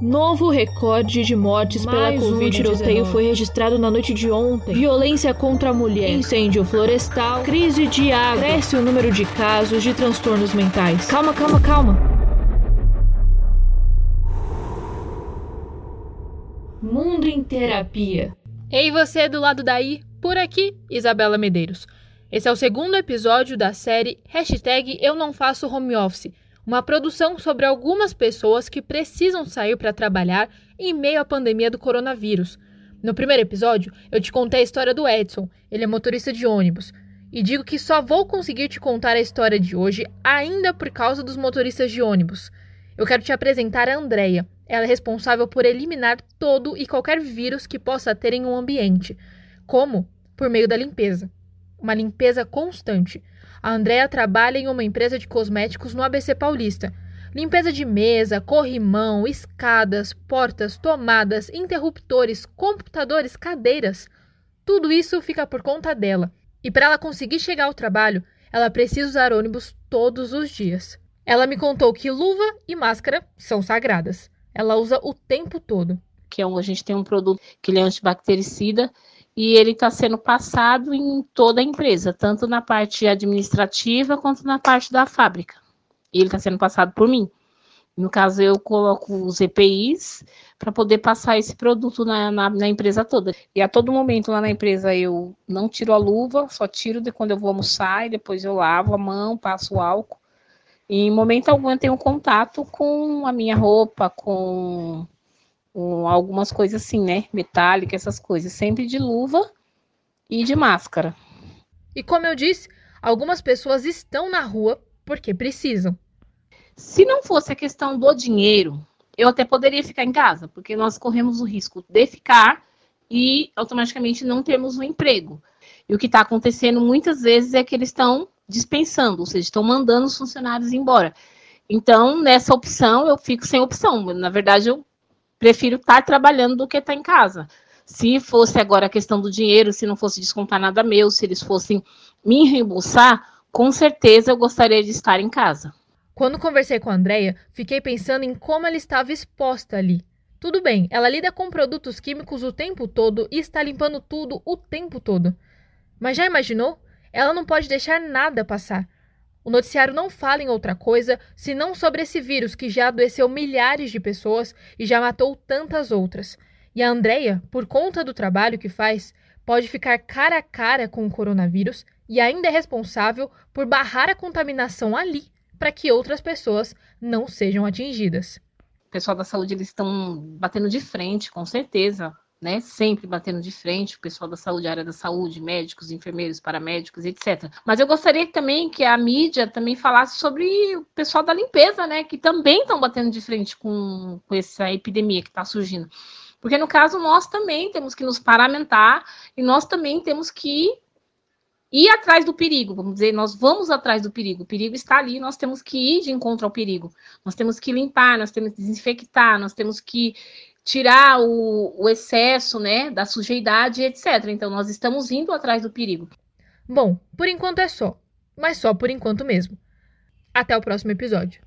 Novo recorde de mortes Mais pela um Covid-19 tiroteio foi registrado na noite de ontem. Violência contra a mulher, incêndio florestal, crise de água, cresce o número de casos de transtornos mentais. Calma, calma, calma. Mundo em terapia. Ei, você do lado daí, por aqui, Isabela Medeiros. Esse é o segundo episódio da série Hashtag Eu Não Faço Home Office, uma produção sobre algumas pessoas que precisam sair para trabalhar em meio à pandemia do coronavírus. No primeiro episódio, eu te contei a história do Edson, ele é motorista de ônibus, e digo que só vou conseguir te contar a história de hoje ainda por causa dos motoristas de ônibus. Eu quero te apresentar a Andrea. Ela é responsável por eliminar todo e qualquer vírus que possa ter em um ambiente. Como? Por meio da limpeza. Uma limpeza constante. A Andrea trabalha em uma empresa de cosméticos no ABC Paulista. Limpeza de mesa, corrimão, escadas, portas, tomadas, interruptores, computadores, cadeiras. Tudo isso fica por conta dela. E para ela conseguir chegar ao trabalho, ela precisa usar ônibus todos os dias. Ela me contou que luva e máscara são sagradas. Ela usa o tempo todo. Que é um, a gente tem um produto que ele é antibactericida e ele está sendo passado em toda a empresa, tanto na parte administrativa quanto na parte da fábrica. Ele está sendo passado por mim. No caso, eu coloco os EPIs para poder passar esse produto na, na, na, empresa toda. E a todo momento lá na empresa eu não tiro a luva, só tiro de quando eu vou almoçar e depois eu lavo a mão, passo o álcool. E em momento algum eu tenho contato com a minha roupa, com com algumas coisas assim, né? Metálica, essas coisas, sempre de luva e de máscara. E como eu disse, algumas pessoas estão na rua porque precisam. Se não fosse a questão do dinheiro, eu até poderia ficar em casa, porque nós corremos o risco de ficar e automaticamente não termos um emprego. E o que está acontecendo muitas vezes é que eles estão dispensando, ou seja, estão mandando os funcionários embora. Então, nessa opção, eu fico sem opção. Na verdade, eu prefiro estar trabalhando do que estar em casa. Se fosse agora a questão do dinheiro, se não fosse descontar nada meu, se eles fossem me reembolsar, com certeza eu gostaria de estar em casa. Quando conversei com a Andrea, fiquei pensando em como ela estava exposta ali. Tudo bem, ela lida com produtos químicos o tempo todo e está limpando tudo o tempo todo. Mas já imaginou? Ela não pode deixar nada passar. O noticiário não fala em outra coisa senão sobre esse vírus que já adoeceu milhares de pessoas e já matou tantas outras. E a Andrea, por conta do trabalho que faz, pode ficar cara a cara com o coronavírus e ainda é responsável por barrar a contaminação ali para que outras pessoas não sejam atingidas. O pessoal da saúde eles estão batendo de frente, com certeza, né, sempre batendo de frente, o pessoal da saúde, área da saúde, médicos, enfermeiros, paramédicos, etc. Mas eu gostaria também que a mídia também falasse sobre o pessoal da limpeza, né, que também estão batendo de frente com, com essa epidemia que está surgindo. Porque no caso nós também temos que nos paramentar e nós também temos que ir atrás do perigo, vamos dizer, nós vamos atrás do perigo. O perigo está ali, nós temos que ir de encontro ao perigo. Nós temos que limpar, nós temos que desinfectar, nós temos que tirar o, o excesso, né, da sujidade, etc. Então, nós estamos indo atrás do perigo. Bom, por enquanto é só. Mas só por enquanto mesmo. Até o próximo episódio.